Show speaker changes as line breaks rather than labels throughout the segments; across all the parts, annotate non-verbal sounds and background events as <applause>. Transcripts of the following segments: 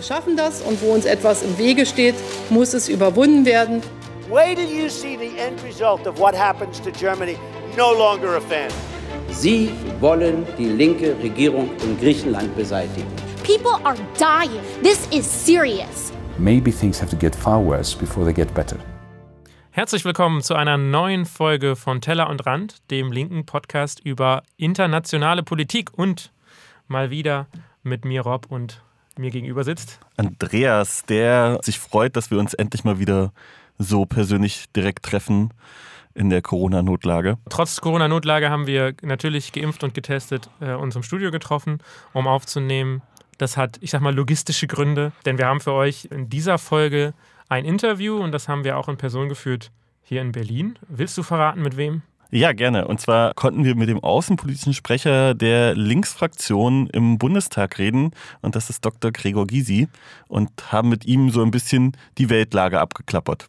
Wir schaffen das und wo uns etwas im Wege steht, muss es überwunden werden.
Wait till you see the end result of what happens to Germany. No longer a fan.
Sie wollen die linke Regierung in Griechenland beseitigen.
People are dying. This is serious.
Maybe things have to get far worse before they get better.
Herzlich willkommen zu einer neuen Folge von Teller und Rand, dem linken Podcast über internationale Politik und mal wieder mit mir Rob und mir gegenüber sitzt.
Andreas, der sich freut, dass wir uns endlich mal wieder so persönlich direkt treffen in der Corona-Notlage.
Trotz Corona-Notlage haben wir natürlich geimpft und getestet äh, uns im Studio getroffen, um aufzunehmen. Das hat, ich sag mal, logistische Gründe, denn wir haben für euch in dieser Folge ein Interview und das haben wir auch in Person geführt hier in Berlin. Willst du verraten, mit wem?
Ja, gerne. Und zwar konnten wir mit dem außenpolitischen Sprecher der Linksfraktion im Bundestag reden. Und das ist Dr. Gregor Gysi. Und haben mit ihm so ein bisschen die Weltlage abgeklappert.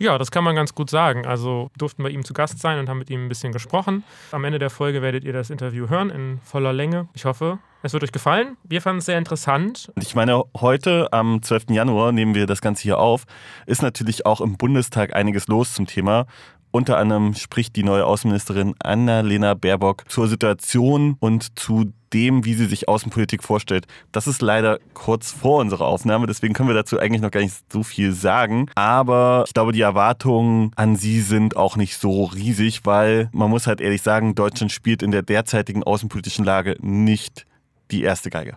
Ja, das kann man ganz gut sagen. Also durften bei ihm zu Gast sein und haben mit ihm ein bisschen gesprochen. Am Ende der Folge werdet ihr das Interview hören in voller Länge. Ich hoffe, es wird euch gefallen. Wir fanden es sehr interessant.
Ich meine, heute am 12. Januar nehmen wir das Ganze hier auf. Ist natürlich auch im Bundestag einiges los zum Thema. Unter anderem spricht die neue Außenministerin Annalena Baerbock zur Situation und zu dem, wie sie sich Außenpolitik vorstellt. Das ist leider kurz vor unserer Aufnahme, deswegen können wir dazu eigentlich noch gar nicht so viel sagen. Aber ich glaube, die Erwartungen an sie sind auch nicht so riesig, weil man muss halt ehrlich sagen, Deutschland spielt in der derzeitigen außenpolitischen Lage nicht die erste Geige.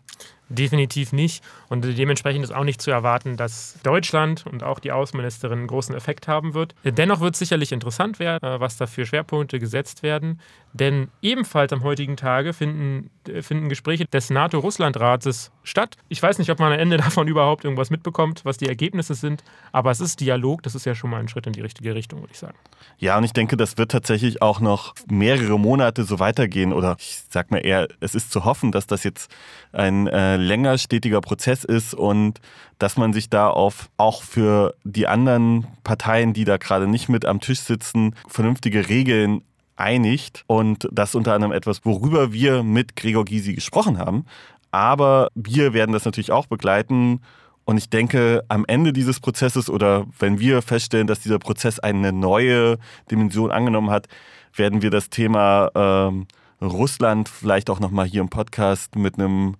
Definitiv nicht. Und dementsprechend ist auch nicht zu erwarten, dass Deutschland und auch die Außenministerin einen großen Effekt haben wird. Dennoch wird es sicherlich interessant werden, äh, was da für Schwerpunkte gesetzt werden. Denn ebenfalls am heutigen Tage finden, äh, finden Gespräche des NATO-Russland-Rates statt. Ich weiß nicht, ob man am Ende <laughs> davon überhaupt irgendwas mitbekommt, was die Ergebnisse sind. Aber es ist Dialog. Das ist ja schon mal ein Schritt in die richtige Richtung, würde ich sagen.
Ja, und ich denke, das wird tatsächlich auch noch mehrere Monate so weitergehen. Oder ich sag mal eher, es ist zu hoffen, dass das jetzt ein äh, länger stetiger Prozess ist und dass man sich da auf auch für die anderen Parteien, die da gerade nicht mit am Tisch sitzen, vernünftige Regeln einigt. Und das unter anderem etwas, worüber wir mit Gregor Gysi gesprochen haben. Aber wir werden das natürlich auch begleiten. Und ich denke, am Ende dieses Prozesses oder wenn wir feststellen, dass dieser Prozess eine neue Dimension angenommen hat, werden wir das Thema ähm, Russland vielleicht auch nochmal hier im Podcast mit einem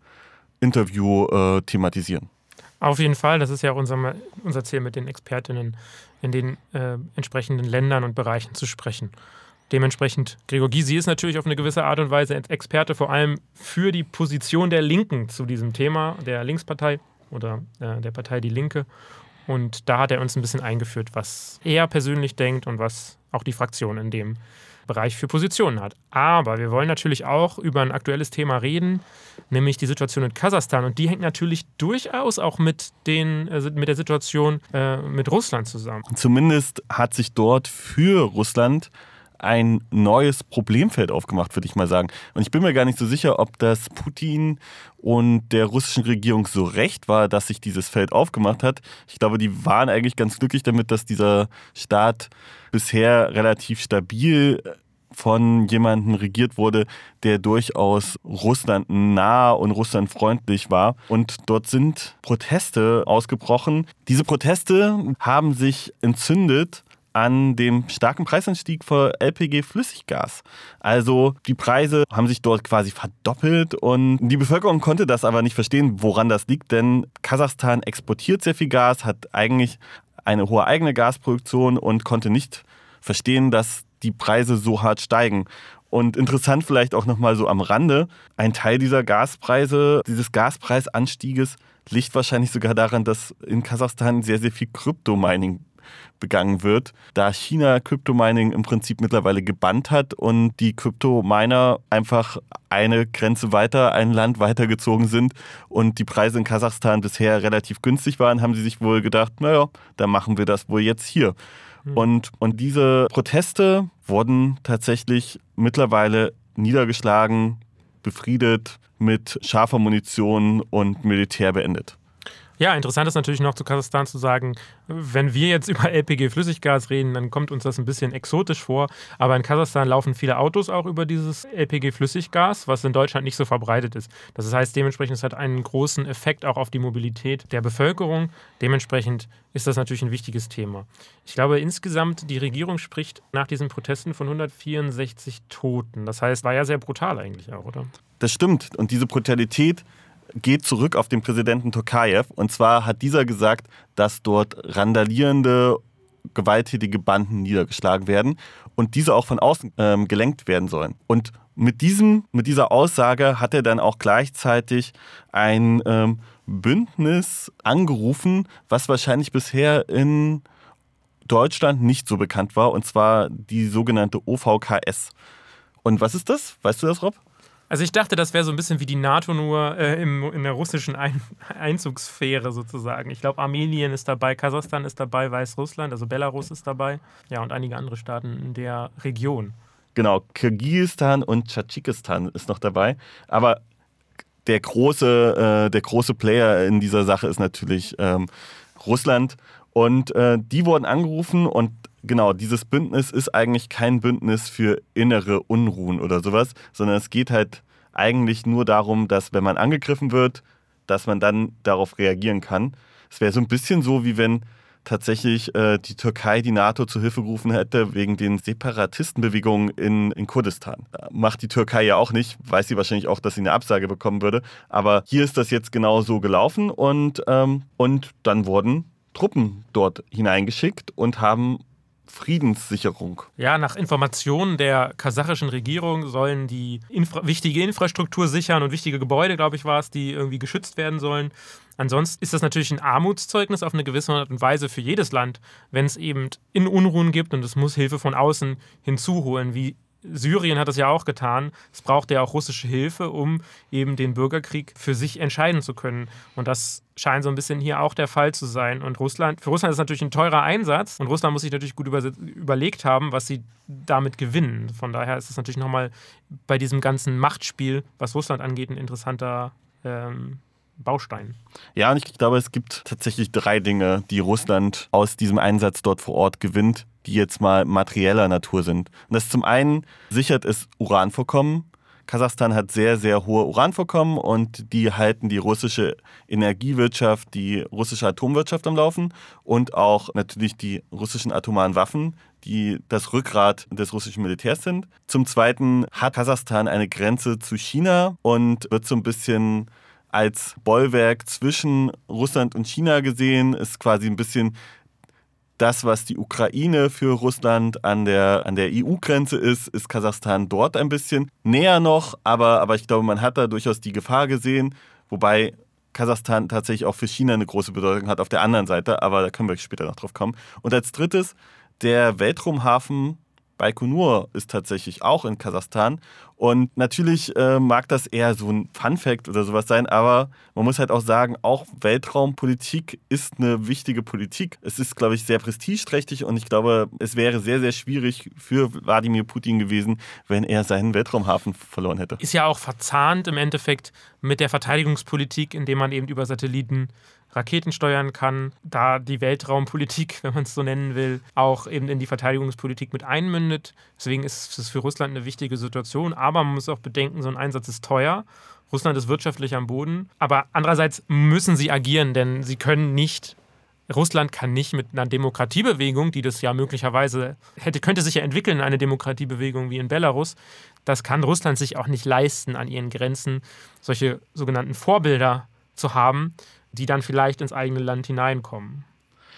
Interview äh, thematisieren.
Auf jeden Fall, das ist ja auch unser, unser Ziel mit den Expertinnen in den äh, entsprechenden Ländern und Bereichen zu sprechen. Dementsprechend, Gregor Gysi ist natürlich auf eine gewisse Art und Weise Experte, vor allem für die Position der Linken zu diesem Thema, der Linkspartei oder äh, der Partei Die Linke. Und da hat er uns ein bisschen eingeführt, was er persönlich denkt und was auch die Fraktion in dem Bereich für Positionen hat. Aber wir wollen natürlich auch über ein aktuelles Thema reden, nämlich die Situation in Kasachstan. Und die hängt natürlich durchaus auch mit, den, äh, mit der Situation äh, mit Russland zusammen.
Zumindest hat sich dort für Russland ein neues Problemfeld aufgemacht, würde ich mal sagen. Und ich bin mir gar nicht so sicher, ob das Putin und der russischen Regierung so recht war, dass sich dieses Feld aufgemacht hat. Ich glaube, die waren eigentlich ganz glücklich damit, dass dieser Staat bisher relativ stabil von jemandem regiert wurde, der durchaus Russland nah und Russland freundlich war. Und dort sind Proteste ausgebrochen. Diese Proteste haben sich entzündet an dem starken Preisanstieg für LPG-Flüssiggas. Also die Preise haben sich dort quasi verdoppelt und die Bevölkerung konnte das aber nicht verstehen, woran das liegt, denn Kasachstan exportiert sehr viel Gas, hat eigentlich eine hohe eigene Gasproduktion und konnte nicht verstehen, dass die Preise so hart steigen. Und interessant vielleicht auch nochmal so am Rande, ein Teil dieser Gaspreise, dieses Gaspreisanstieges liegt wahrscheinlich sogar daran, dass in Kasachstan sehr, sehr viel Kryptomining begangen wird, da China Crypto-Mining im Prinzip mittlerweile gebannt hat und die Crypto-Miner einfach eine Grenze weiter, ein Land weitergezogen sind und die Preise in Kasachstan bisher relativ günstig waren, haben sie sich wohl gedacht, naja, dann machen wir das wohl jetzt hier. Mhm. Und, und diese Proteste wurden tatsächlich mittlerweile niedergeschlagen, befriedet, mit scharfer Munition und Militär beendet.
Ja, interessant ist natürlich noch zu Kasachstan zu sagen, wenn wir jetzt über <laughs> LPG-Flüssiggas reden, dann kommt uns das ein bisschen exotisch vor. Aber in Kasachstan laufen viele Autos auch über dieses LPG-Flüssiggas, was in Deutschland nicht so verbreitet ist. Das heißt, dementsprechend es hat einen großen Effekt auch auf die Mobilität der Bevölkerung. Dementsprechend ist das natürlich ein wichtiges Thema. Ich glaube insgesamt, die Regierung spricht nach diesen Protesten von 164 Toten. Das heißt, war ja sehr brutal eigentlich auch, oder?
Das stimmt. Und diese Brutalität geht zurück auf den Präsidenten Tokayev. Und zwar hat dieser gesagt, dass dort randalierende, gewalttätige Banden niedergeschlagen werden und diese auch von außen ähm, gelenkt werden sollen. Und mit, diesem, mit dieser Aussage hat er dann auch gleichzeitig ein ähm, Bündnis angerufen, was wahrscheinlich bisher in Deutschland nicht so bekannt war, und zwar die sogenannte OVKS. Und was ist das? Weißt du das, Rob?
Also ich dachte, das wäre so ein bisschen wie die NATO nur äh, im, in der russischen ein Einzugssphäre sozusagen. Ich glaube, Armenien ist dabei, Kasachstan ist dabei, Weißrussland, also Belarus ist dabei. Ja, und einige andere Staaten in der Region.
Genau, Kirgisistan und Tschadschikistan ist noch dabei. Aber der große, äh, der große Player in dieser Sache ist natürlich ähm, Russland. Und äh, die wurden angerufen und genau, dieses Bündnis ist eigentlich kein Bündnis für innere Unruhen oder sowas, sondern es geht halt eigentlich nur darum, dass wenn man angegriffen wird, dass man dann darauf reagieren kann. Es wäre so ein bisschen so, wie wenn tatsächlich äh, die Türkei die NATO zu Hilfe gerufen hätte wegen den Separatistenbewegungen in, in Kurdistan. Macht die Türkei ja auch nicht, weiß sie wahrscheinlich auch, dass sie eine Absage bekommen würde. Aber hier ist das jetzt genau so gelaufen und, ähm, und dann wurden Truppen dort hineingeschickt und haben Friedenssicherung.
Ja, nach Informationen der kasachischen Regierung sollen die Infra wichtige Infrastruktur sichern und wichtige Gebäude, glaube ich, war es, die irgendwie geschützt werden sollen. Ansonsten ist das natürlich ein Armutszeugnis auf eine gewisse Art und Weise für jedes Land, wenn es eben in Unruhen gibt und es muss Hilfe von außen hinzuholen, wie Syrien hat das ja auch getan. Es braucht ja auch russische Hilfe, um eben den Bürgerkrieg für sich entscheiden zu können. Und das scheint so ein bisschen hier auch der Fall zu sein. Und Russland, für Russland ist es natürlich ein teurer Einsatz und Russland muss sich natürlich gut über, überlegt haben, was sie damit gewinnen. Von daher ist es natürlich nochmal bei diesem ganzen Machtspiel, was Russland angeht, ein interessanter ähm, Baustein.
Ja, und ich glaube, es gibt tatsächlich drei Dinge, die Russland aus diesem Einsatz dort vor Ort gewinnt die jetzt mal materieller Natur sind. Und das zum einen sichert es Uranvorkommen. Kasachstan hat sehr, sehr hohe Uranvorkommen und die halten die russische Energiewirtschaft, die russische Atomwirtschaft am Laufen und auch natürlich die russischen atomaren Waffen, die das Rückgrat des russischen Militärs sind. Zum Zweiten hat Kasachstan eine Grenze zu China und wird so ein bisschen als Bollwerk zwischen Russland und China gesehen, ist quasi ein bisschen das, was die Ukraine für Russland an der, an der EU-Grenze ist, ist Kasachstan dort ein bisschen näher noch, aber, aber ich glaube, man hat da durchaus die Gefahr gesehen, wobei Kasachstan tatsächlich auch für China eine große Bedeutung hat auf der anderen Seite, aber da können wir später noch drauf kommen. Und als drittes, der Weltraumhafen Baikonur ist tatsächlich auch in Kasachstan. Und natürlich äh, mag das eher so ein Fun-Fact oder sowas sein, aber man muss halt auch sagen, auch Weltraumpolitik ist eine wichtige Politik. Es ist, glaube ich, sehr prestigeträchtig und ich glaube, es wäre sehr, sehr schwierig für Wladimir Putin gewesen, wenn er seinen Weltraumhafen verloren hätte.
Ist ja auch verzahnt im Endeffekt mit der Verteidigungspolitik, indem man eben über Satelliten Raketen steuern kann, da die Weltraumpolitik, <laughs> wenn man es so nennen will, auch eben in die Verteidigungspolitik mit einmündet. Deswegen ist es für Russland eine wichtige Situation. Aber man muss auch bedenken, so ein Einsatz ist teuer. Russland ist wirtschaftlich am Boden. Aber andererseits müssen sie agieren, denn sie können nicht Russland kann nicht mit einer Demokratiebewegung, die das ja möglicherweise hätte, könnte sich ja entwickeln, eine Demokratiebewegung wie in Belarus, das kann Russland sich auch nicht leisten, an ihren Grenzen solche sogenannten Vorbilder zu haben, die dann vielleicht ins eigene Land hineinkommen.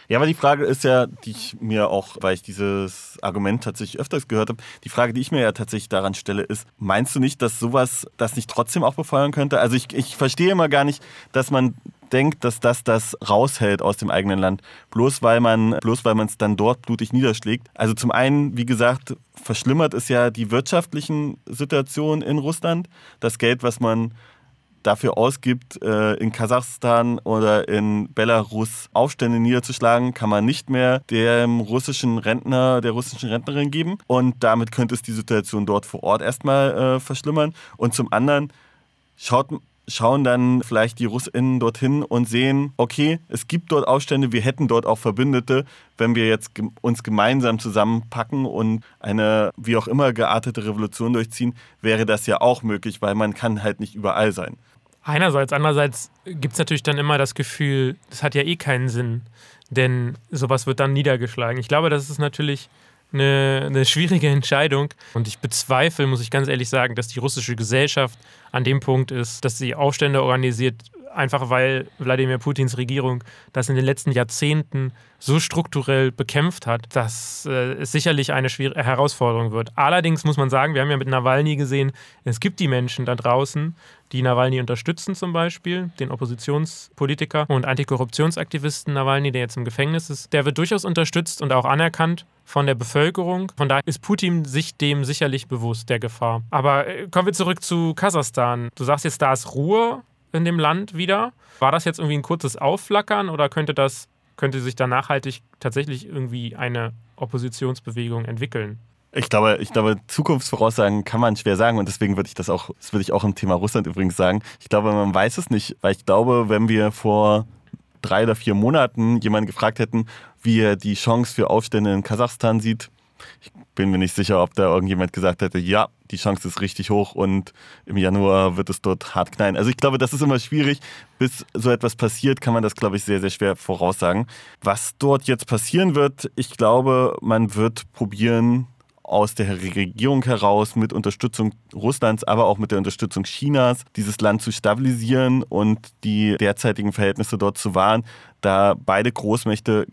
Ja, aber die Frage ist ja, die ich mir auch, weil ich dieses Argument tatsächlich öfters gehört habe, die Frage, die ich mir ja tatsächlich daran stelle, ist, meinst du nicht, dass sowas das nicht trotzdem auch befeuern könnte? Also ich, ich verstehe immer gar nicht, dass man denkt, dass das das raushält aus dem eigenen Land, bloß weil man bloß weil man es dann dort blutig niederschlägt. Also zum einen, wie gesagt, verschlimmert es ja die wirtschaftlichen Situationen in Russland. Das Geld, was man dafür ausgibt, äh, in Kasachstan oder in Belarus Aufstände niederzuschlagen, kann man nicht mehr dem russischen Rentner, der russischen Rentnerin geben. Und damit könnte es die Situation dort vor Ort erstmal äh, verschlimmern. Und zum anderen schaut schauen dann vielleicht die Russinnen dorthin und sehen, okay, es gibt dort Aufstände, wir hätten dort auch Verbündete, wenn wir jetzt uns gemeinsam zusammenpacken und eine wie auch immer geartete Revolution durchziehen, wäre das ja auch möglich, weil man kann halt nicht überall sein.
Einerseits, andererseits gibt es natürlich dann immer das Gefühl, das hat ja eh keinen Sinn, denn sowas wird dann niedergeschlagen. Ich glaube, das ist natürlich eine, eine schwierige <laughs> Entscheidung. Und ich bezweifle, muss ich ganz ehrlich sagen, dass die russische Gesellschaft an dem Punkt ist, dass sie Aufstände organisiert, einfach weil Wladimir Putins Regierung das in den letzten Jahrzehnten so strukturell bekämpft hat, dass äh, es sicherlich eine schwierige Herausforderung wird. Allerdings muss man sagen, wir haben ja mit Nawalny gesehen, es gibt die Menschen da draußen, die Nawalny unterstützen zum Beispiel, den Oppositionspolitiker und Antikorruptionsaktivisten Nawalny, der jetzt im Gefängnis ist. Der wird durchaus unterstützt und auch anerkannt von der Bevölkerung. Von daher ist Putin sich dem sicherlich bewusst, der Gefahr. Aber äh, kommen wir zurück zu Kasachstan. Du sagst jetzt, da ist Ruhe in dem Land wieder. War das jetzt irgendwie ein kurzes Aufflackern oder könnte das, könnte sich da nachhaltig tatsächlich irgendwie eine Oppositionsbewegung entwickeln?
Ich glaube, ich glaube, Zukunftsvoraussagen kann man schwer sagen und deswegen würde ich das auch, das würde ich auch im Thema Russland übrigens sagen. Ich glaube, man weiß es nicht, weil ich glaube, wenn wir vor drei oder vier Monaten jemanden gefragt hätten, wie er die Chance für Aufstände in Kasachstan sieht, ich bin mir nicht sicher, ob da irgendjemand gesagt hätte, ja, die Chance ist richtig hoch und im Januar wird es dort hart knallen. Also ich glaube, das ist immer schwierig. Bis so etwas passiert, kann man das, glaube ich, sehr, sehr schwer voraussagen. Was dort jetzt passieren wird, ich glaube, man wird probieren, aus der Regierung heraus mit Unterstützung Russlands, aber auch mit der Unterstützung Chinas dieses Land zu stabilisieren und die derzeitigen Verhältnisse dort zu wahren, da beide Großmächte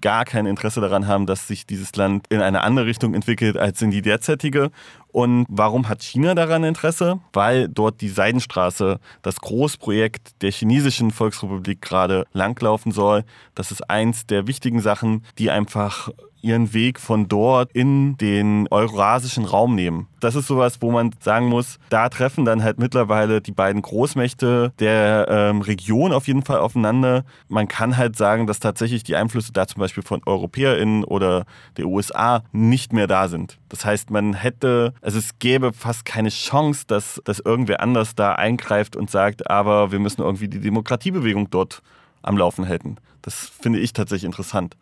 gar kein Interesse daran haben, dass sich dieses Land in eine andere Richtung entwickelt als in die derzeitige. Und warum hat China daran Interesse? Weil dort die Seidenstraße, das Großprojekt der chinesischen Volksrepublik gerade langlaufen soll. Das ist eins der wichtigen Sachen, die einfach ihren Weg von dort in den eurasischen Raum nehmen. Das ist sowas, wo man sagen muss, da treffen dann halt mittlerweile die beiden Großmächte der ähm, Region auf jeden Fall aufeinander. Man kann halt sagen, dass tatsächlich die Einflüsse da zum Beispiel von EuropäerInnen oder der USA nicht mehr da sind. Das heißt, man hätte, also es gäbe fast keine Chance, dass, dass irgendwer anders da eingreift und sagt, aber wir müssen irgendwie die Demokratiebewegung dort am Laufen halten. Das finde ich tatsächlich interessant.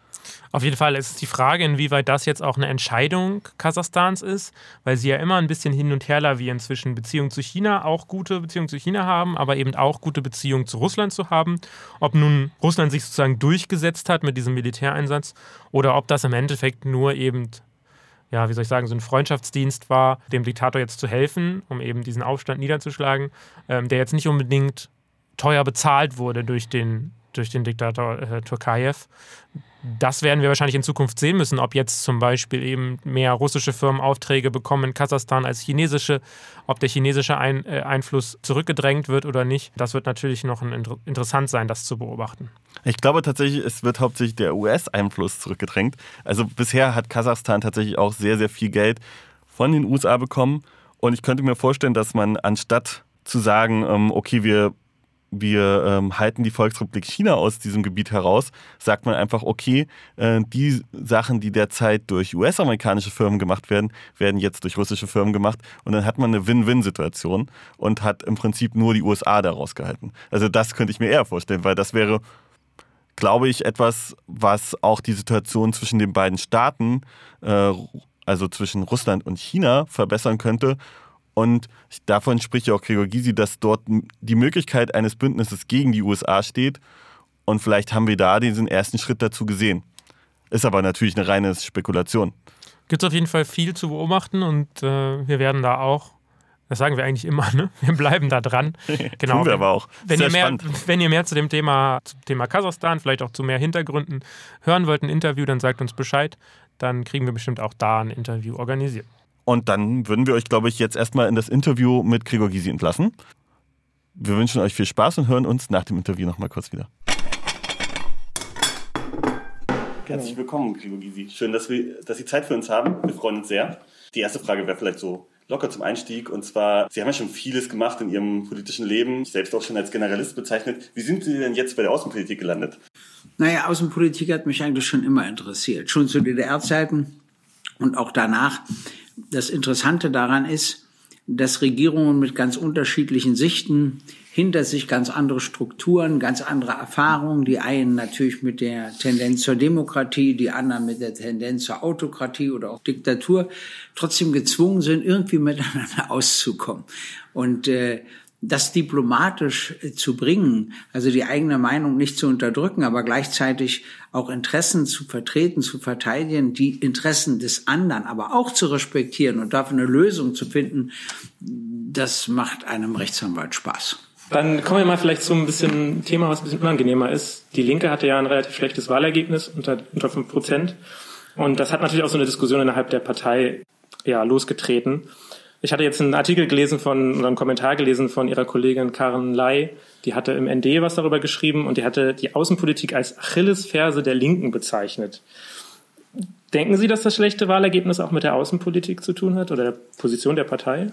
Auf jeden Fall ist die Frage, inwieweit das jetzt auch eine Entscheidung Kasachstans ist, weil sie ja immer ein bisschen hin und her lavieren zwischen Beziehungen zu China, auch gute Beziehungen zu China haben, aber eben auch gute Beziehungen zu Russland zu haben. Ob nun Russland sich sozusagen durchgesetzt hat mit diesem Militäreinsatz oder ob das im Endeffekt nur eben ja, wie soll ich sagen, so ein Freundschaftsdienst war, dem Diktator jetzt zu helfen, um eben diesen Aufstand niederzuschlagen, ähm, der jetzt nicht unbedingt teuer bezahlt wurde durch den durch den Diktator äh, Turkayev. Das werden wir wahrscheinlich in Zukunft sehen müssen, ob jetzt zum Beispiel eben mehr russische Firmen Aufträge bekommen in Kasachstan als chinesische, ob der chinesische Ein äh, Einfluss zurückgedrängt wird oder nicht. Das wird natürlich noch ein, inter interessant sein, das zu beobachten.
Ich glaube tatsächlich, es wird hauptsächlich der US-Einfluss zurückgedrängt. Also bisher hat Kasachstan tatsächlich auch sehr, sehr viel Geld von den USA bekommen. Und ich könnte mir vorstellen, dass man anstatt zu sagen, ähm, okay, wir wir ähm, halten die Volksrepublik China aus diesem Gebiet heraus, sagt man einfach, okay, äh, die Sachen, die derzeit durch US-amerikanische Firmen gemacht werden, werden jetzt durch russische Firmen gemacht und dann hat man eine Win-Win-Situation und hat im Prinzip nur die USA daraus gehalten. Also das könnte ich mir eher vorstellen, weil das wäre, glaube ich, etwas, was auch die Situation zwischen den beiden Staaten, äh, also zwischen Russland und China, verbessern könnte und davon spricht ja auch Gregor Gysi, dass dort die Möglichkeit eines Bündnisses gegen die USA steht. Und vielleicht haben wir da diesen ersten Schritt dazu gesehen. Ist aber natürlich eine reine Spekulation.
Gibt es auf jeden Fall viel zu beobachten und äh, wir werden da auch, das sagen wir eigentlich immer, <laughs> ne? wir bleiben da dran.
Genau. <laughs> Tun wir aber auch.
Wenn ihr, mehr, wenn ihr mehr zu dem Thema, zum Thema Kasachstan, vielleicht auch zu mehr Hintergründen hören wollt, ein Interview, dann sagt uns Bescheid. Dann kriegen wir bestimmt auch da ein Interview organisiert.
Und dann würden wir euch, glaube ich, jetzt erstmal in das Interview mit Gregor Gysi entlassen. Wir wünschen euch viel Spaß und hören uns nach dem Interview nochmal kurz wieder. Herzlich willkommen, Gregor Gysi. Schön, dass, wir, dass Sie Zeit für uns haben. Wir freuen uns sehr. Die erste Frage wäre vielleicht so locker zum Einstieg. Und zwar, Sie haben ja schon vieles gemacht in Ihrem politischen Leben, selbst auch schon als Generalist bezeichnet. Wie sind Sie denn jetzt bei der Außenpolitik gelandet?
Naja, Außenpolitik hat mich eigentlich schon immer interessiert. Schon zu DDR-Zeiten und auch danach das Interessante daran ist, dass Regierungen mit ganz unterschiedlichen Sichten hinter sich ganz andere Strukturen, ganz andere Erfahrungen. Die einen natürlich mit der Tendenz zur Demokratie, die anderen mit der Tendenz zur Autokratie oder auch Diktatur, trotzdem gezwungen sind, irgendwie <laughs> miteinander auszukommen. Und äh, das diplomatisch äh, zu bringen, also die eigene Meinung nicht zu unterdrücken, aber gleichzeitig auch Interessen zu vertreten, zu verteidigen, die Interessen des anderen aber auch zu respektieren und dafür eine Lösung zu finden, das macht einem Rechtsanwalt Spaß.
Dann kommen wir mal vielleicht zu ein bisschen Thema, was ein bisschen unangenehmer ist. Die Linke hatte ja ein relativ schlechtes Wahlergebnis unter, unter 5 Prozent. Und das hat natürlich auch so eine Diskussion innerhalb der Partei ja, losgetreten. Ich hatte jetzt einen Artikel gelesen von, oder einen Kommentar gelesen von ihrer Kollegin Karen Ley. Die hatte im ND was darüber geschrieben und die hatte die Außenpolitik als Achillesferse der Linken bezeichnet. Denken Sie, dass das schlechte Wahlergebnis auch mit der Außenpolitik zu tun hat oder der Position der Partei?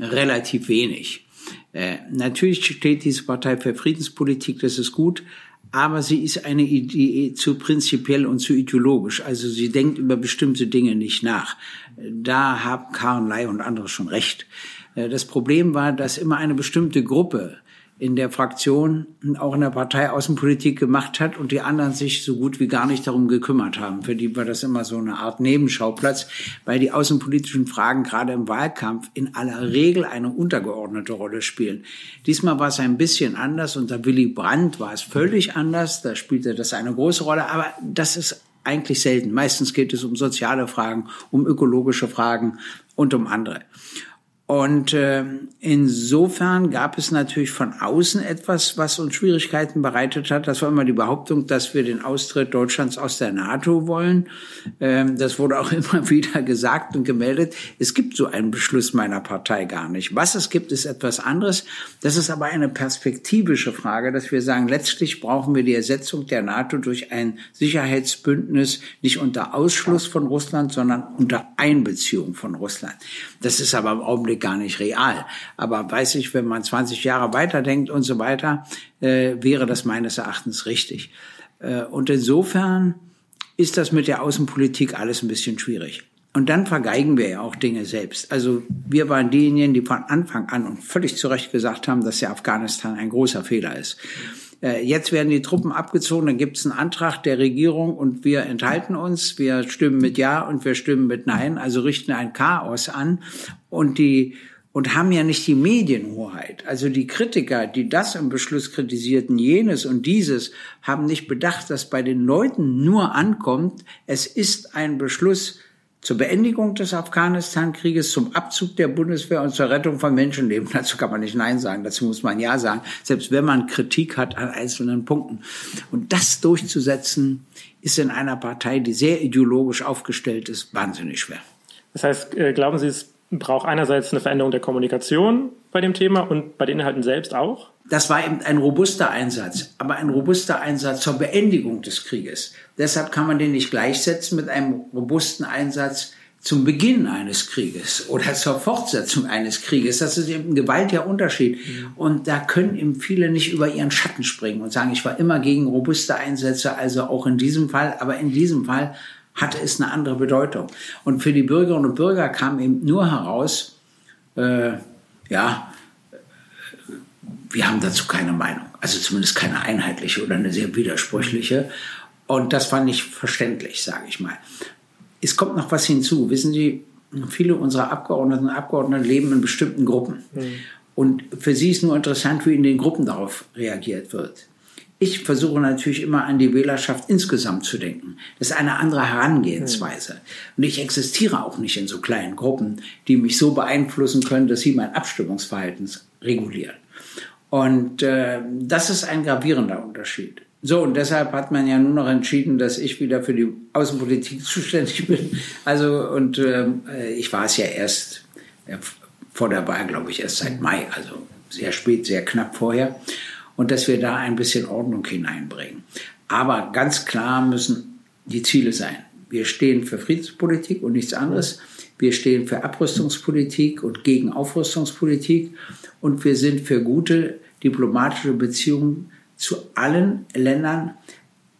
Relativ wenig. Äh, natürlich steht diese Partei für Friedenspolitik, das ist gut, aber sie ist eine Idee zu prinzipiell und zu ideologisch. Also sie denkt über bestimmte Dinge nicht nach. Da haben Karen Ley und andere schon recht. Äh, das Problem war, dass immer eine bestimmte Gruppe in der Fraktion, auch in der Partei Außenpolitik gemacht hat und die anderen sich so gut wie gar nicht darum gekümmert haben. Für die war das immer so eine Art Nebenschauplatz, weil die außenpolitischen Fragen gerade im Wahlkampf in aller Regel eine untergeordnete Rolle spielen. Diesmal war es ein bisschen anders. Unter Willy Brandt war es völlig anders. Da spielte das eine große Rolle. Aber das ist eigentlich selten. Meistens geht es um soziale Fragen, um ökologische Fragen und um andere. Und äh, insofern gab es natürlich von außen etwas, was uns Schwierigkeiten bereitet hat. Das war immer die Behauptung, dass wir den Austritt Deutschlands aus der NATO wollen. Ähm, das wurde auch <laughs> immer wieder gesagt und gemeldet. Es gibt so einen Beschluss meiner Partei gar nicht. Was es gibt, ist etwas anderes. Das ist aber eine perspektivische Frage, dass wir sagen, letztlich brauchen wir die Ersetzung der NATO durch ein Sicherheitsbündnis nicht unter Ausschluss von Russland, sondern unter Einbeziehung von Russland. Das ist aber im Augenblick gar nicht real. Aber weiß ich, wenn man 20 Jahre weiterdenkt und so weiter, äh, wäre das meines Erachtens richtig. Äh, und insofern ist das mit der Außenpolitik alles ein bisschen schwierig. Und dann vergeigen wir ja auch Dinge selbst. Also wir waren diejenigen, die von Anfang an und völlig zu Recht gesagt haben, dass ja Afghanistan ein großer Fehler ist. Äh, jetzt werden die Truppen abgezogen, dann gibt es einen Antrag der Regierung und wir enthalten uns, wir stimmen mit Ja und wir stimmen mit Nein, also richten ein Chaos an. Und die und haben ja nicht die Medienhoheit. Also die Kritiker, die das im Beschluss kritisierten, jenes und dieses, haben nicht bedacht, dass bei den Leuten nur ankommt, es ist ein Beschluss, zur Beendigung des Afghanistan-Krieges, zum Abzug der Bundeswehr und zur Rettung von Menschenleben. <laughs> Dazu kann man nicht Nein sagen, dazu muss man Ja sagen, selbst wenn man Kritik hat an einzelnen Punkten. Und das durchzusetzen, ist in einer Partei, die sehr ideologisch aufgestellt ist, wahnsinnig schwer.
Das heißt, äh, glauben Sie, es braucht einerseits eine Veränderung der Kommunikation bei dem Thema und bei den Inhalten selbst auch?
Das war eben ein robuster Einsatz, aber ein robuster Einsatz zur Beendigung des Krieges. Deshalb kann man den nicht gleichsetzen mit einem robusten Einsatz zum Beginn eines Krieges oder zur Fortsetzung eines Krieges. Das ist eben ein gewaltiger Unterschied. Mhm. Und da können eben viele nicht über ihren Schatten springen und sagen, ich war immer gegen robuste Einsätze, also auch in diesem Fall. Aber in diesem Fall hatte es eine andere Bedeutung. Und für die Bürgerinnen und Bürger kam eben nur heraus, äh, ja, wir haben dazu keine Meinung. Also zumindest keine einheitliche oder eine sehr widersprüchliche. Und das fand ich verständlich, sage ich mal. Es kommt noch was hinzu. Wissen Sie, viele unserer Abgeordneten und Abgeordneten leben in bestimmten Gruppen. Mhm. Und für sie ist nur interessant, wie in den Gruppen darauf reagiert wird. Ich versuche natürlich immer an die Wählerschaft insgesamt zu denken. Das ist eine andere Herangehensweise. Mhm. Und ich existiere auch nicht in so kleinen Gruppen, die mich so beeinflussen können, dass sie mein Abstimmungsverhalten regulieren. Und äh, das ist ein gravierender Unterschied. So, und deshalb hat man ja nur noch entschieden, dass ich wieder für die Außenpolitik <laughs> zuständig bin. Also, und ähm, äh, ich war es ja erst äh, vor der Wahl, glaube ich, erst seit Mai, also sehr spät, sehr knapp vorher. Und dass wir da ein bisschen Ordnung hineinbringen. Aber ganz klar müssen die Ziele sein. Wir stehen für Friedenspolitik und nichts anderes. Wir stehen für Abrüstungspolitik und gegen Aufrüstungspolitik und wir sind für gute diplomatische Beziehungen zu allen Ländern,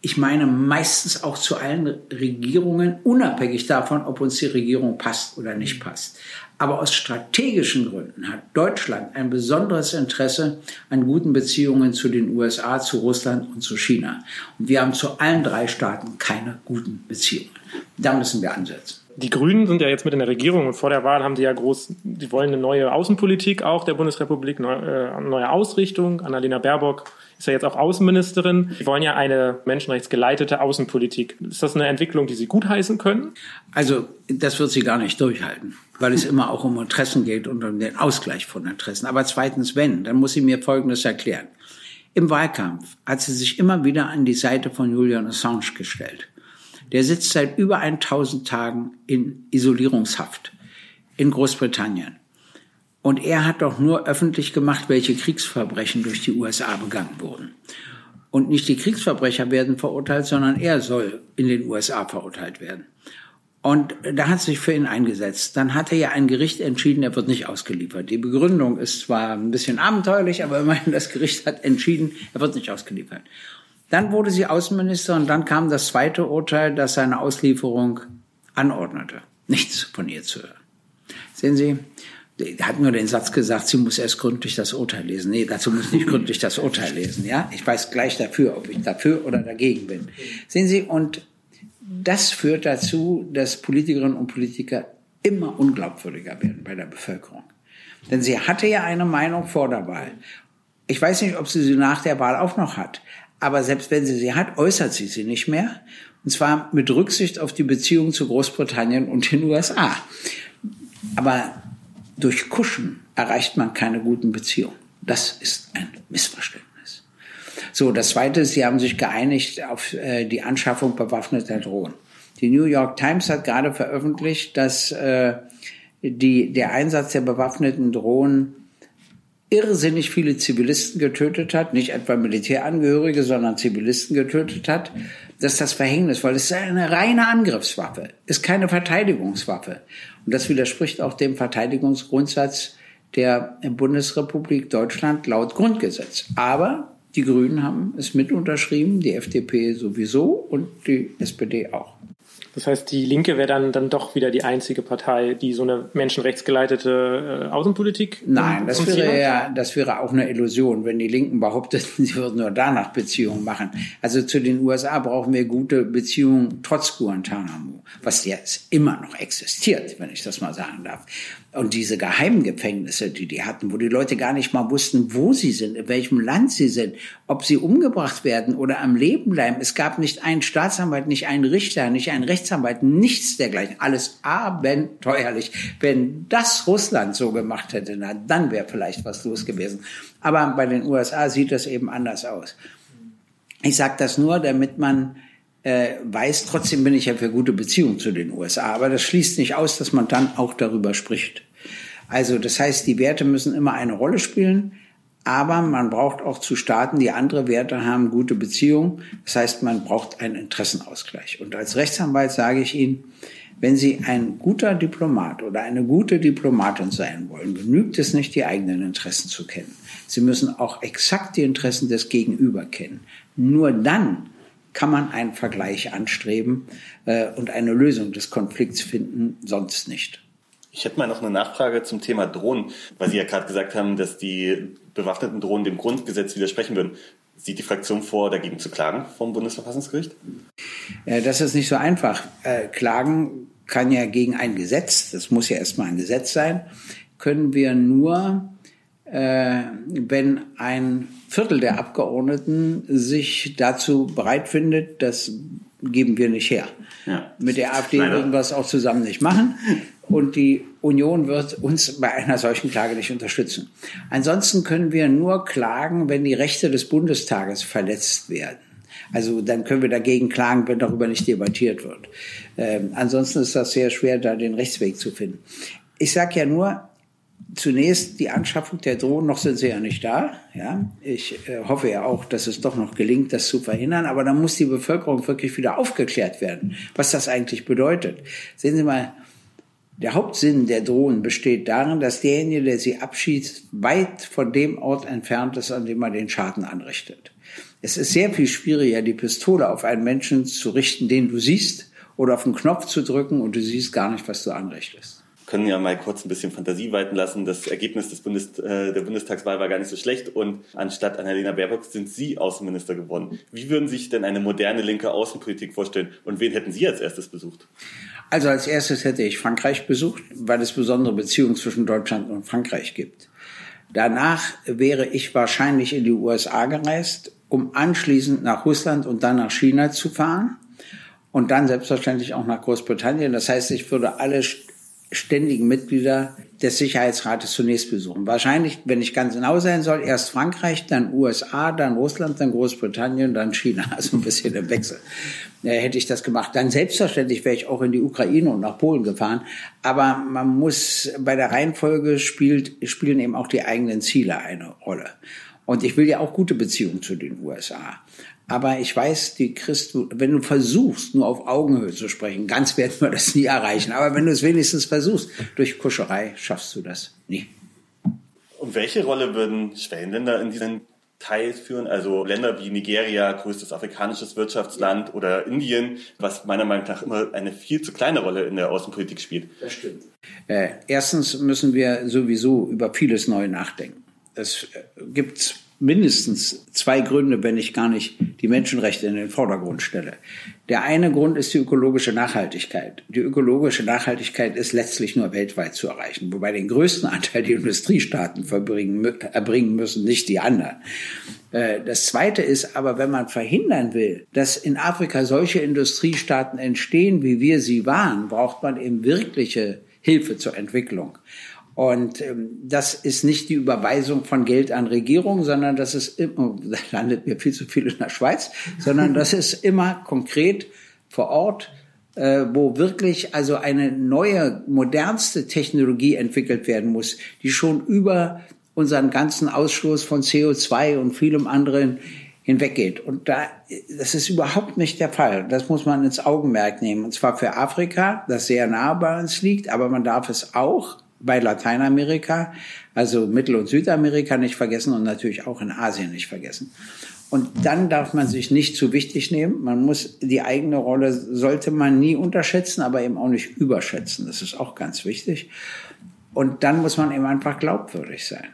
ich meine meistens auch zu allen Regierungen, unabhängig davon, ob uns die Regierung passt oder nicht passt. Aber aus strategischen Gründen hat Deutschland ein besonderes Interesse an guten Beziehungen zu den USA, zu Russland und zu China. Und wir haben zu allen drei Staaten keine guten Beziehungen. Da müssen wir ansetzen
die Grünen sind ja jetzt mit in der Regierung und vor der Wahl haben die ja groß, die wollen eine neue Außenpolitik auch der Bundesrepublik, neue, äh, neue Ausrichtung. Annalena Baerbock ist ja jetzt auch Außenministerin. Die wollen ja eine menschenrechtsgeleitete Außenpolitik. Ist das eine Entwicklung, die Sie gutheißen können?
Also, das wird sie gar nicht durchhalten, weil es immer auch um Interessen geht und um den Ausgleich von Interessen. Aber zweitens, wenn, dann muss sie mir Folgendes erklären. Im Wahlkampf hat sie sich immer wieder an die Seite von Julian Assange gestellt. Der sitzt seit über 1000 Tagen in Isolierungshaft in Großbritannien. Und er hat doch nur öffentlich gemacht, welche Kriegsverbrechen durch die USA begangen wurden. Und nicht die Kriegsverbrecher werden verurteilt, sondern er soll in den USA verurteilt werden. Und da hat sich für ihn eingesetzt. Dann hatte ja ein Gericht entschieden, er wird nicht ausgeliefert. Die Begründung ist zwar ein bisschen abenteuerlich, aber immerhin das Gericht hat entschieden, er wird nicht ausgeliefert. Dann wurde sie Außenminister und dann kam das zweite Urteil, das seine Auslieferung anordnete. Nichts von ihr zu hören. Sehen Sie, er hat nur den Satz gesagt, sie muss erst gründlich das Urteil lesen. Nee, dazu muss ich nicht gründlich das Urteil lesen. Ja, ich weiß gleich dafür, ob ich dafür oder dagegen bin. Sehen Sie, und das führt dazu, dass Politikerinnen und Politiker immer unglaubwürdiger werden bei der Bevölkerung. Denn sie hatte ja eine Meinung vor der Wahl. Ich weiß nicht, ob sie sie nach der Wahl auch noch hat. Aber selbst wenn sie sie hat, äußert sie sie nicht mehr. Und zwar mit Rücksicht auf die Beziehungen zu Großbritannien und den USA. Aber durch Kuschen erreicht man keine guten Beziehungen. Das ist ein Missverständnis. So, das Zweite ist, Sie haben sich geeinigt auf äh, die Anschaffung bewaffneter Drohnen. Die New York Times hat gerade veröffentlicht, dass äh, die, der Einsatz der bewaffneten Drohnen irrsinnig viele Zivilisten getötet hat, nicht etwa Militärangehörige, sondern Zivilisten getötet hat, das ist das Verhängnis, weil es ist eine reine Angriffswaffe, ist keine Verteidigungswaffe. Und das widerspricht auch dem Verteidigungsgrundsatz der Bundesrepublik Deutschland laut Grundgesetz. Aber die Grünen haben es mit unterschrieben, die FDP sowieso und die SPD auch.
Das heißt, die Linke wäre dann, dann doch wieder die einzige Partei, die so eine menschenrechtsgeleitete äh, Außenpolitik.
Nein, das wäre ja, das wäre auch eine Illusion, wenn die Linken behaupteten, <laughs> sie würden nur danach Beziehungen machen. Also zu den USA brauchen wir gute Beziehungen trotz Guantanamo, was jetzt immer noch existiert, wenn ich das mal sagen darf. Und diese geheimen Gefängnisse, die die hatten, wo die Leute gar nicht mal wussten, wo sie sind, in welchem Land sie sind, ob sie umgebracht werden oder am Leben bleiben. Es gab nicht einen Staatsanwalt, nicht einen Richter, nicht einen Rechtsanwalt, nichts dergleichen. Alles abenteuerlich. Wenn das Russland so gemacht hätte, na, dann wäre vielleicht was los gewesen. Aber bei den USA sieht das eben anders aus. Ich sage das nur, damit man äh, weiß, trotzdem bin ich ja für gute Beziehungen zu den USA. Aber das schließt nicht aus, dass man dann auch darüber spricht. Also das heißt, die Werte müssen immer eine Rolle spielen. Aber man braucht auch zu Staaten, die andere Werte haben, gute Beziehungen. Das heißt, man braucht einen Interessenausgleich. Und als Rechtsanwalt sage ich Ihnen, wenn Sie ein guter Diplomat oder eine gute Diplomatin sein wollen, genügt es nicht, die eigenen Interessen zu kennen. Sie müssen auch exakt die Interessen des Gegenüber kennen. Nur dann kann man einen Vergleich anstreben äh, und eine Lösung des Konflikts finden, sonst nicht.
Ich hätte mal noch eine Nachfrage zum Thema Drohnen, weil Sie ja gerade gesagt haben, dass die bewaffneten Drohnen dem Grundgesetz widersprechen würden. Sieht die Fraktion vor, dagegen zu klagen vom Bundesverfassungsgericht?
Äh, das ist nicht so einfach. Äh, klagen kann ja gegen ein Gesetz, das muss ja erstmal ein Gesetz sein, können wir nur, äh, wenn ein Viertel der Abgeordneten sich dazu bereit findet, das geben wir nicht her. Ja. Mit der AfD Leider. würden wir es auch zusammen nicht machen. Und die Union wird uns bei einer solchen Klage nicht unterstützen. Ansonsten können wir nur klagen, wenn die Rechte des Bundestages verletzt werden. Also dann können wir dagegen klagen, wenn darüber nicht debattiert wird. Ähm, ansonsten ist das sehr schwer, da den Rechtsweg zu finden. Ich sage ja nur, zunächst die Anschaffung der Drohnen, noch sind sie ja nicht da. Ja, ich äh, hoffe ja auch, dass es doch noch gelingt, das zu verhindern. Aber dann muss die Bevölkerung wirklich wieder aufgeklärt werden, was das eigentlich bedeutet. Sehen Sie mal, der Hauptsinn der Drohnen besteht darin, dass derjenige, der sie abschießt, weit von dem Ort entfernt ist, an dem er den Schaden anrichtet. Es ist sehr viel schwieriger, die Pistole auf einen Menschen zu richten, den du siehst, oder auf den Knopf zu drücken und du siehst gar nicht, was du anrichtest
können ja mal kurz ein bisschen Fantasie walten lassen. Das Ergebnis des Bundes, äh, der Bundestagswahl war gar nicht so schlecht und anstatt Annalena Baerbock sind Sie Außenminister geworden. Wie würden sich denn eine moderne linke Außenpolitik vorstellen und wen hätten Sie als erstes besucht?
Also als erstes hätte ich Frankreich besucht, weil es besondere Beziehungen zwischen Deutschland und Frankreich gibt. Danach wäre ich wahrscheinlich in die USA gereist, um anschließend nach Russland und dann nach China zu fahren und dann selbstverständlich auch nach Großbritannien. Das heißt, ich würde alle ständigen Mitglieder des Sicherheitsrates zunächst besuchen. Wahrscheinlich, wenn ich ganz genau sein soll, erst Frankreich, dann USA, dann Russland, dann Großbritannien, dann China. <laughs> Also ein bisschen im Wechsel äh, hätte ich das gemacht. Dann selbstverständlich wäre ich auch in die Ukraine und nach Polen gefahren. Aber man muss bei der Reihenfolge spielt, spielen eben auch die eigenen Ziele eine Rolle. Und ich will ja auch gute Beziehungen zu den USA. Aber ich weiß, die du, wenn du versuchst, nur auf Augenhöhe zu sprechen, ganz werden wir das nie erreichen. Aber wenn du es wenigstens versuchst, durch Kuscherei schaffst du das nie.
Und welche Rolle würden Schwellenländer in diesen Teil führen? Also Länder wie Nigeria, größtes afrikanisches Wirtschaftsland oder Indien, was meiner Meinung nach immer eine viel zu kleine Rolle in der Außenpolitik spielt.
Das stimmt. Äh, erstens müssen wir sowieso über vieles neu nachdenken. Es äh, gibt mindestens zwei Gründe, wenn ich gar nicht die Menschenrechte in den Vordergrund stelle. Der eine Grund ist die ökologische Nachhaltigkeit. Die ökologische Nachhaltigkeit ist letztlich nur weltweit zu erreichen, wobei den größten Anteil die Industriestaaten verbringen, erbringen müssen, nicht die anderen. Äh, das zweite ist aber, wenn man verhindern will, dass in Afrika solche Industriestaaten entstehen, wie wir sie waren, braucht man eben wirkliche Hilfe zur Entwicklung. Und ähm, das ist nicht die Überweisung von Geld an Regierungen, sondern das ist immer, <laughs> da landet mir viel zu viel in der Schweiz, sondern das ist immer konkret vor Ort, äh, wo wirklich also eine neue, modernste Technologie entwickelt werden muss, die schon über unseren ganzen Ausstoß von CO2 und vielem anderen hinweggeht. Und da, das ist überhaupt nicht der Fall. Das muss man ins Augenmerk nehmen. Und zwar für Afrika, das sehr nah bei uns liegt, aber man darf es auch bei Lateinamerika, also Mittel- und Südamerika nicht vergessen und natürlich auch in Asien nicht vergessen. Und dann darf man sich nicht zu wichtig nehmen. Man muss die eigene Rolle sollte man nie unterschätzen, aber eben auch nicht überschätzen. Das ist auch ganz wichtig. Und dann muss man eben einfach glaubwürdig sein.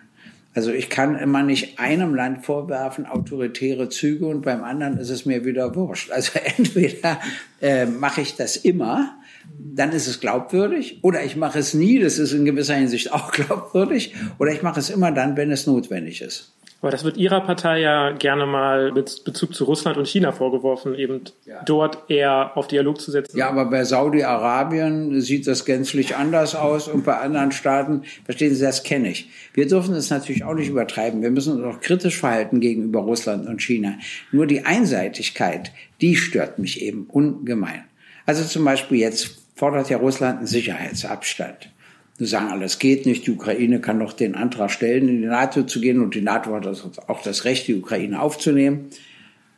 Also ich kann immer nicht einem Land vorwerfen, autoritäre Züge und beim anderen ist es mir wieder wurscht. Also <laughs> entweder äh, mache ich das immer dann ist es glaubwürdig. Oder ich mache es nie, das ist in gewisser Hinsicht auch <laughs> glaubwürdig. Oder ich mache es immer dann, wenn es notwendig ist.
Aber das wird Ihrer Partei ja gerne mal mit Bezug zu Russland und China vorgeworfen, eben ja. dort eher auf Dialog zu setzen.
Ja, aber bei Saudi-Arabien sieht das gänzlich anders aus und bei anderen Staaten, verstehen Sie, das kenne ich. Wir dürfen es natürlich auch nicht übertreiben. Wir müssen uns auch kritisch verhalten gegenüber Russland und China. Nur die Einseitigkeit, die stört mich eben ungemein. Also zum Beispiel jetzt fordert ja Russland einen Sicherheitsabstand. Wir sagen alle, es geht nicht, die Ukraine kann doch den Antrag stellen, in die NATO zu gehen und die NATO hat auch das Recht, die Ukraine aufzunehmen.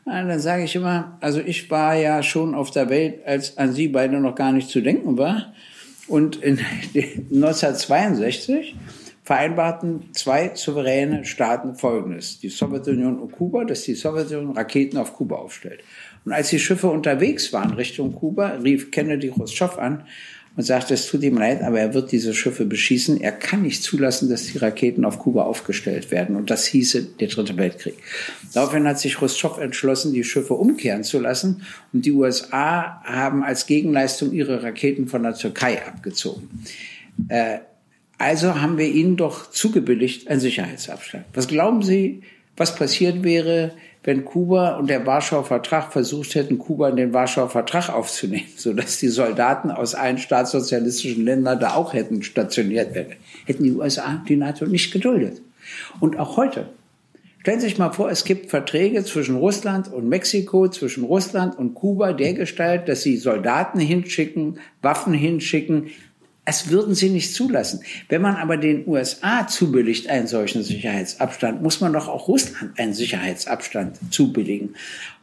Und dann sage ich immer, also ich war ja schon auf der Welt, als an Sie beide noch gar nicht zu denken war. Und in <laughs> 1962 vereinbarten zwei souveräne Staaten Folgendes. Die Sowjetunion und Kuba, dass die Sowjetunion Raketen auf Kuba aufstellt. Und als die Schiffe unterwegs waren Richtung Kuba, rief Kennedy Khrushchev an und sagte, es tut ihm leid, aber er wird diese Schiffe beschießen. Er kann nicht zulassen, dass die Raketen auf Kuba aufgestellt werden. Und das hieße der Dritte Weltkrieg. Daraufhin hat sich Khrushchev entschlossen, die Schiffe umkehren zu lassen. Und die USA haben als Gegenleistung ihre Raketen von der Türkei abgezogen. Äh, also haben wir ihnen doch zugebilligt einen Sicherheitsabstand. Was glauben Sie, was passiert wäre, wenn Kuba und der Warschauer Vertrag versucht hätten, Kuba in den Warschauer Vertrag aufzunehmen, <laughs> sodass die Soldaten aus allen staatssozialistischen Ländern da auch hätten stationiert werden, hätten die USA die NATO nicht geduldet. Und auch heute. Stellen Sie sich mal vor, es gibt Verträge zwischen Russland und Mexiko, zwischen Russland und Kuba der Gestalt, dass sie Soldaten hinschicken, Waffen hinschicken, es würden sie nicht zulassen. Wenn man aber den USA zubilligt einen solchen Sicherheitsabstand, muss man doch auch Russland einen Sicherheitsabstand zubilligen.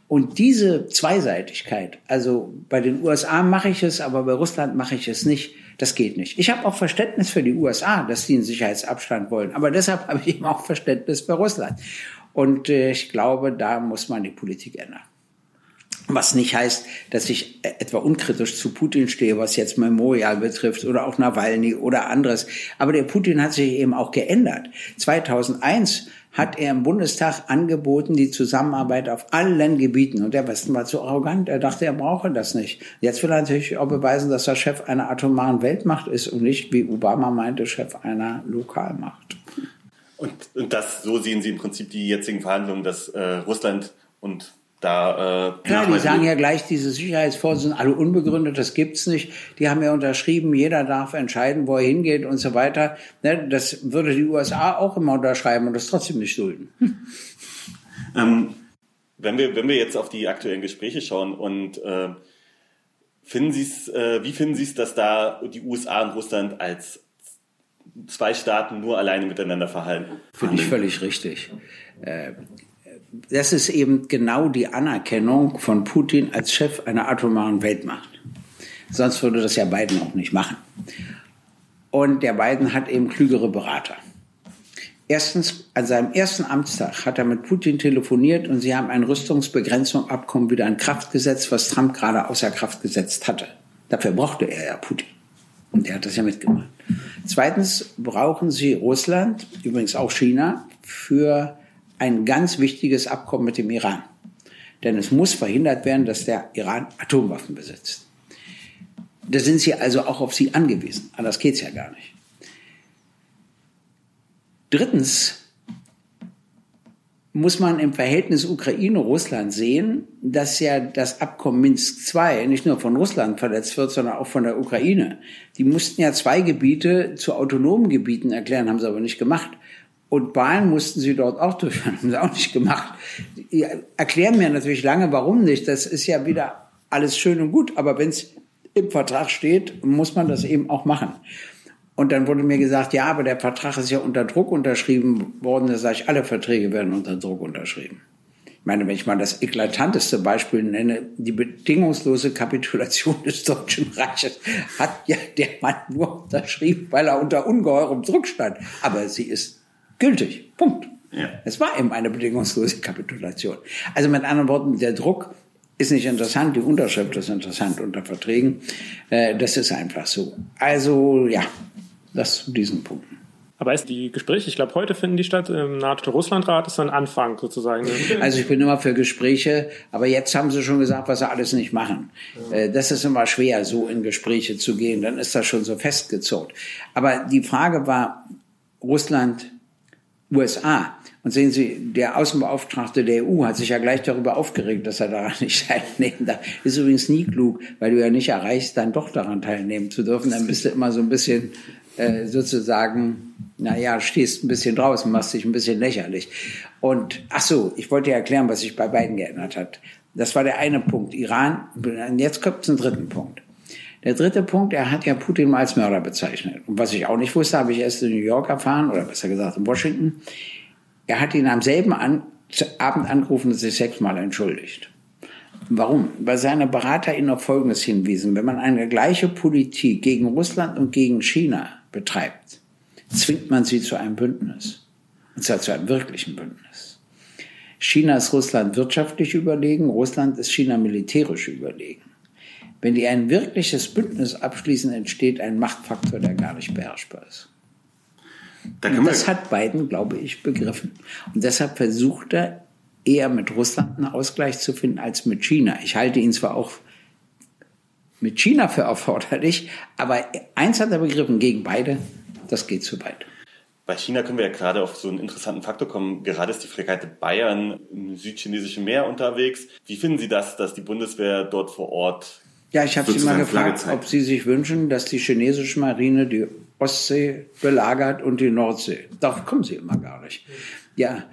Und diese Zweiseitigkeit, also bei den USA mache ich es, aber bei Russland mache ich es nicht, das geht nicht. Ich habe auch Verständnis für die USA, dass die einen Sicherheitsabstand wollen, aber deshalb <laughs> habe ich eben auch Verständnis für Russland. Und äh, ich glaube, da muss man die Politik ändern. Was nicht heißt, dass ich etwa unkritisch zu Putin stehe, was jetzt Memorial betrifft oder auch Nawalny oder anderes. Aber der Putin hat sich eben auch geändert. 2001 hat er im Bundestag angeboten, die Zusammenarbeit auf allen Gebieten. Und der Westen war zu arrogant. Er dachte, er brauche das nicht. Jetzt will er natürlich auch beweisen, dass er Chef einer atomaren Weltmacht ist und nicht, wie Obama meinte, Chef einer Lokalmacht.
Und, und das, so sehen Sie im Prinzip die jetzigen Verhandlungen, dass äh, Russland und da,
äh, Klar, die sagen ja gleich, diese Sicherheitsvorsitzenden, alle unbegründet, das gibt's nicht. Die haben ja unterschrieben, jeder darf entscheiden, wo er hingeht und so weiter. Ne, das würde die USA auch immer unterschreiben und das trotzdem nicht dulden. <laughs>
Ähm, wenn, wir, wenn wir jetzt auf die aktuellen Gespräche schauen und äh, finden Sie's, äh, wie finden Sie es, dass da die USA und Russland als zwei Staaten nur alleine miteinander verhalten?
Finde ich völlig richtig. Äh, das ist eben genau die Anerkennung von Putin als Chef einer atomaren Weltmacht. Sonst würde das ja Biden auch nicht machen. Und der Biden hat eben klügere Berater. Erstens, an seinem ersten Amtstag hat er mit Putin telefoniert und sie haben ein Rüstungsbegrenzungsabkommen wieder in Kraft gesetzt, was Trump gerade außer Kraft gesetzt hatte. Dafür brauchte er ja Putin. Und er hat das ja mitgemacht. Zweitens brauchen sie Russland, übrigens auch China, für ein ganz wichtiges Abkommen mit dem Iran. Denn es muss verhindert werden, dass der Iran Atomwaffen besitzt. Da sind sie also auch auf sie angewiesen. Anders geht's ja gar nicht. Drittens muss man im Verhältnis Ukraine-Russland sehen, dass ja das Abkommen Minsk II nicht nur von Russland verletzt wird, sondern auch von der Ukraine. Die mussten ja zwei Gebiete zu autonomen Gebieten erklären, haben sie aber nicht gemacht. Und Wahlen mussten sie dort auch durchführen, <laughs> haben sie auch nicht gemacht. Die erklären mir natürlich lange, warum nicht. Das ist ja wieder alles schön und gut. Aber wenn es im Vertrag steht, muss man das eben auch machen. Und dann wurde mir gesagt, ja, aber der Vertrag ist ja unter Druck unterschrieben worden. Da sage ich, alle Verträge werden unter Druck unterschrieben. Ich meine, wenn ich mal das eklatanteste Beispiel nenne, die bedingungslose Kapitulation des Deutschen Reiches hat ja der Mann nur unterschrieben, weil er unter ungeheurem Druck stand. Aber sie ist gültig. Punkt. Ja. Es war eben eine bedingungslose Kapitulation. Also mit anderen Worten, der Druck ist nicht interessant, die Unterschrift ist interessant unter Verträgen. Äh, das ist einfach so. Also ja, das zu diesen Punkten.
Aber ist die Gespräche, ich glaube, heute finden die statt im NATO-Russland-Rat, ist ein Anfang sozusagen.
Also ich bin immer für Gespräche, aber jetzt haben sie schon gesagt, was sie alles nicht machen. Ja. Äh, das ist immer schwer, so in Gespräche zu gehen, dann ist das schon so festgezurrt. Aber die Frage war, Russland USA. Und sehen Sie, der Außenbeauftragte der EU hat sich ja gleich darüber aufgeregt, dass er daran <laughs> nicht teilnehmen darf. Ist übrigens nie klug, weil du ja nicht erreichst, dann doch daran teilnehmen zu dürfen. Dann bist du immer so ein bisschen äh, sozusagen, naja, stehst ein bisschen draußen, machst dich ein bisschen lächerlich. Und ach so, ich wollte ja erklären, was sich bei beiden geändert hat. Das war der eine Punkt, Iran. Und jetzt kommt zum dritten Punkt. Der dritte Punkt, er hat ja Putin mal als Mörder bezeichnet. Und was ich auch nicht wusste, habe ich erst in New York erfahren, oder besser gesagt in Washington. Er hat ihn am selben an, Abend angerufen und sich sechsmal entschuldigt. Warum? Weil seine Berater ihn auf Folgendes hinwiesen. Wenn man eine gleiche Politik gegen Russland und gegen China betreibt, zwingt man sie zu einem Bündnis. Und zwar zu einem wirklichen Bündnis. China ist Russland wirtschaftlich überlegen, Russland ist China militärisch überlegen. Wenn die ein wirkliches Bündnis abschließen, entsteht ein Machtfaktor, der gar nicht beherrschbar ist. Da das hat Biden, glaube ich, begriffen. Und deshalb versucht er eher mit Russland einen Ausgleich zu finden als mit China. Ich halte ihn zwar auch mit China für erforderlich, aber eins hat er begriffen, gegen beide, das geht zu weit.
Bei China können wir ja gerade auf so einen interessanten Faktor kommen. Gerade ist die Fregatte Bayern im südchinesischen Meer unterwegs. Wie finden Sie das, dass die Bundeswehr dort vor Ort
ja, ich habe Sie mal gefragt, ob Sie sich wünschen, dass die chinesische Marine die Ostsee belagert und die Nordsee. Darauf kommen Sie immer gar nicht. Ja,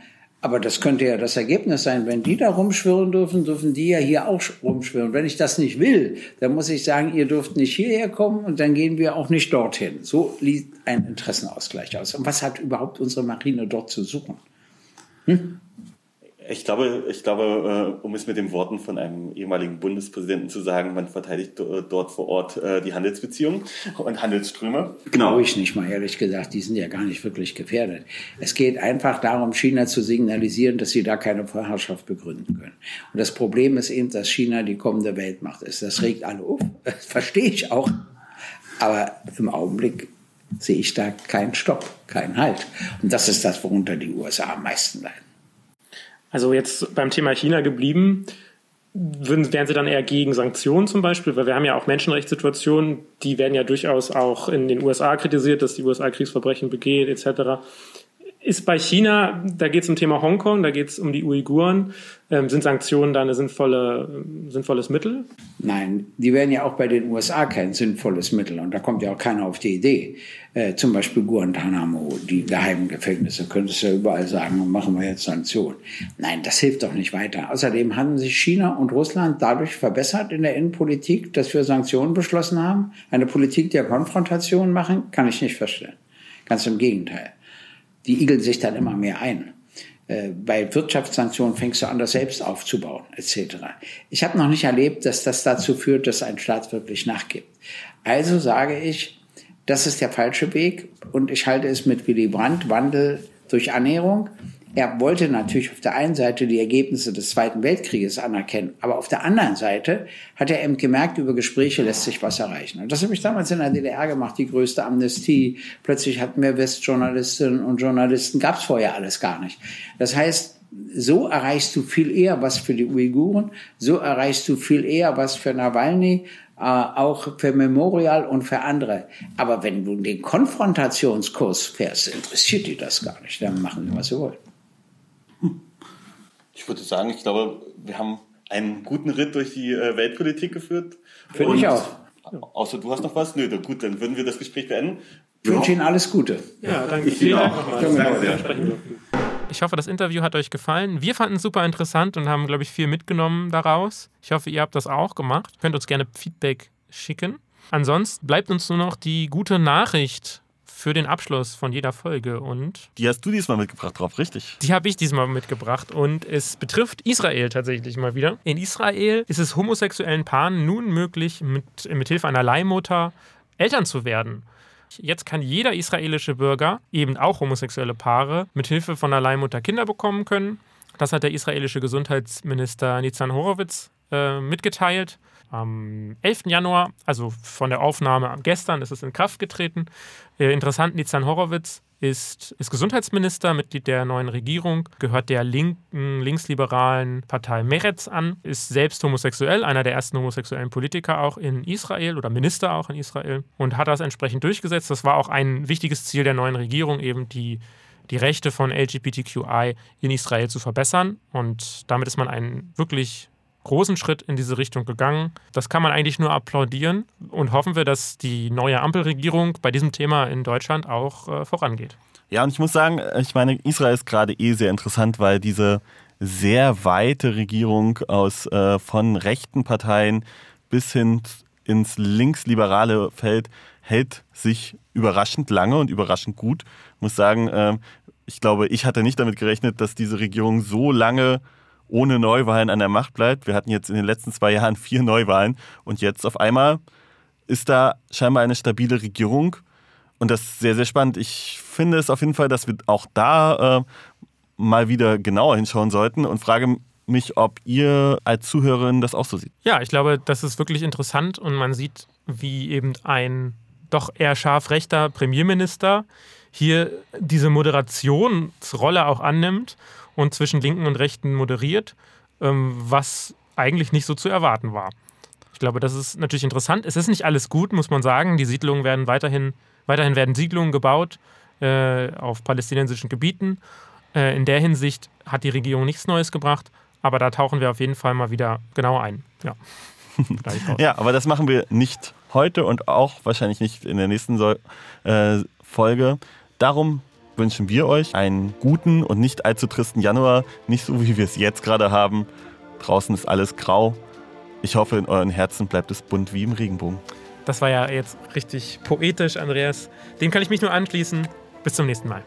aber das könnte ja das Ergebnis sein. Wenn die da rumschwirren dürfen, dürfen die ja hier auch rumschwirren. Wenn ich das nicht will, dann muss ich sagen, ihr dürft nicht hierher kommen und dann gehen wir auch nicht dorthin. So liegt ein Interessenausgleich aus. Und was hat überhaupt unsere Marine dort zu suchen? Hm?
Ich glaube, ich glaube, äh, um es mit den Worten von einem ehemaligen Bundespräsidenten zu sagen, man verteidigt dort vor Ort äh, die Handelsbeziehungen und Handelsströme.
Genau. Glaube ich nicht mal, ehrlich gesagt. Die sind ja gar nicht wirklich gefährdet. Es geht einfach darum, China zu signalisieren, dass sie da keine Vorherrschaft begründen können. Und das Problem ist eben, dass China die kommende Weltmacht ist. Das regt alle auf. Das verstehe ich auch. Aber im Augenblick sehe ich da keinen Stopp, keinen Halt. Und das ist das, worunter die USA am meisten leiden.
Also jetzt beim Thema China geblieben, würden, wären Sie dann eher gegen Sanktionen zum Beispiel? Weil wir haben ja auch Menschenrechtssituationen, die werden ja durchaus auch in den USA kritisiert, dass die USA Kriegsverbrechen begeht etc ist bei China, da geht es um Thema Hongkong, da geht es um die Uiguren. Ähm, sind Sanktionen da ein sinnvolle, sinnvolles Mittel?
Nein, die wären ja auch bei den USA kein sinnvolles Mittel. Und da kommt ja auch keiner auf die Idee. Äh, zum Beispiel Guantanamo, die geheimen Gefängnisse, könntest du ja überall sagen, machen wir jetzt Sanktionen. Nein, das hilft doch nicht weiter. Außerdem haben sich China und Russland dadurch verbessert in der Innenpolitik, dass wir Sanktionen beschlossen haben. Eine Politik der Konfrontation machen, kann ich nicht verstehen. Ganz im Gegenteil die igeln sich dann immer mehr ein. Äh, bei Wirtschaftssanktionen fängst du an, das selbst aufzubauen, etc. Ich habe noch nicht erlebt, dass das dazu führt, dass ein Staat wirklich nachgibt. Also sage ich, das ist der falsche Weg und ich halte es mit Willy Brandt, Wandel durch Annäherung. Er wollte natürlich auf der einen Seite die Ergebnisse des Zweiten Weltkrieges anerkennen, aber auf der anderen Seite hat er eben gemerkt, über Gespräche lässt sich was erreichen. Und das habe ich damals in der DDR gemacht, die größte Amnestie. Plötzlich hatten wir Westjournalistinnen und Journalisten, gab es vorher alles gar nicht. Das heißt, so erreichst du viel eher was für die Uiguren, so erreichst du viel eher was für Nawalny, äh, auch für Memorial und für andere. Aber wenn du den Konfrontationskurs fährst, interessiert die das gar nicht. Dann machen sie, was sie wollen.
Ich würde sagen, ich glaube, wir haben einen guten Ritt durch die äh, Weltpolitik geführt.
Finde ich auch.
Außer du hast noch was? Nö, gut, dann würden wir das Gespräch beenden.
Ich wünsche Ihnen alles Gute.
Ja, danke. Vielen Dank nochmal. Ich hoffe, das Interview hat euch gefallen. Wir fanden es super interessant und haben, glaube ich, viel mitgenommen daraus. Ich hoffe, ihr habt das auch gemacht. Könnt uns gerne Feedback schicken. Ansonsten bleibt uns nur noch die gute Nachricht für den Abschluss von jeder Folge. Und
die hast du diesmal mitgebracht drauf, richtig?
Die habe ich diesmal mitgebracht und es betrifft Israel tatsächlich mal wieder. In Israel ist es homosexuellen Paaren nun möglich, mit, mit Hilfe einer Leihmutter Eltern zu werden. Jetzt kann jeder israelische Bürger, eben auch homosexuelle Paare, mit Hilfe von einer Leihmutter Kinder bekommen können. Das hat der israelische Gesundheitsminister Nitzan Horowitz äh, mitgeteilt. Am 11. Januar, also von der Aufnahme gestern, ist es in Kraft getreten. Äh, interessant, Nizan Horowitz ist, ist Gesundheitsminister, Mitglied der neuen Regierung, gehört der linken, linksliberalen Partei Meretz an, ist selbst homosexuell, einer der ersten homosexuellen Politiker auch in Israel oder Minister auch in Israel und hat das entsprechend durchgesetzt. Das war auch ein wichtiges Ziel der neuen Regierung, eben die die Rechte von LGBTQI in Israel zu verbessern. Und damit ist man einen wirklich großen Schritt in diese Richtung gegangen. Das kann man eigentlich nur applaudieren und hoffen wir, dass die neue Ampelregierung bei diesem Thema in Deutschland auch äh, vorangeht.
Ja, und ich muss sagen, ich meine, Israel ist gerade eh sehr interessant, weil diese sehr weite Regierung aus äh, von rechten Parteien bis hin ins linksliberale Feld hält sich überraschend lange und überraschend gut. Ich muss sagen, äh, ich glaube, ich hatte nicht damit gerechnet, dass diese Regierung so lange ohne Neuwahlen an der Macht bleibt. Wir hatten jetzt in den letzten zwei Jahren vier Neuwahlen und jetzt auf einmal ist da scheinbar eine stabile Regierung. Und das ist sehr, sehr spannend. Ich finde es auf jeden Fall, dass wir auch da äh, mal wieder genauer hinschauen sollten und frage mich, ob ihr als Zuhörerin das auch so seht.
Ja, ich glaube, das ist wirklich interessant und man sieht, wie eben ein doch eher scharf rechter Premierminister hier diese Moderationsrolle auch annimmt und zwischen Linken und Rechten moderiert, ähm, was eigentlich nicht so zu erwarten war. Ich glaube, das ist natürlich interessant. Es ist nicht alles gut, muss man sagen. Die Siedlungen werden weiterhin, weiterhin werden Siedlungen gebaut äh, auf palästinensischen Gebieten. Äh, in der Hinsicht hat die Regierung nichts Neues gebracht, aber da tauchen wir auf jeden Fall mal wieder genauer ein. Ja. <laughs>
ja, aber das machen wir nicht heute und auch wahrscheinlich nicht in der nächsten so äh, Folge. Darum wünschen wir euch einen guten und nicht allzu tristen Januar. Nicht so, wie wir es jetzt gerade haben. Draußen ist alles grau. Ich hoffe, in euren Herzen bleibt es bunt wie im Regenbogen.
Das war ja jetzt richtig poetisch, Andreas. Dem kann ich mich nur anschließen. Bis zum nächsten Mal.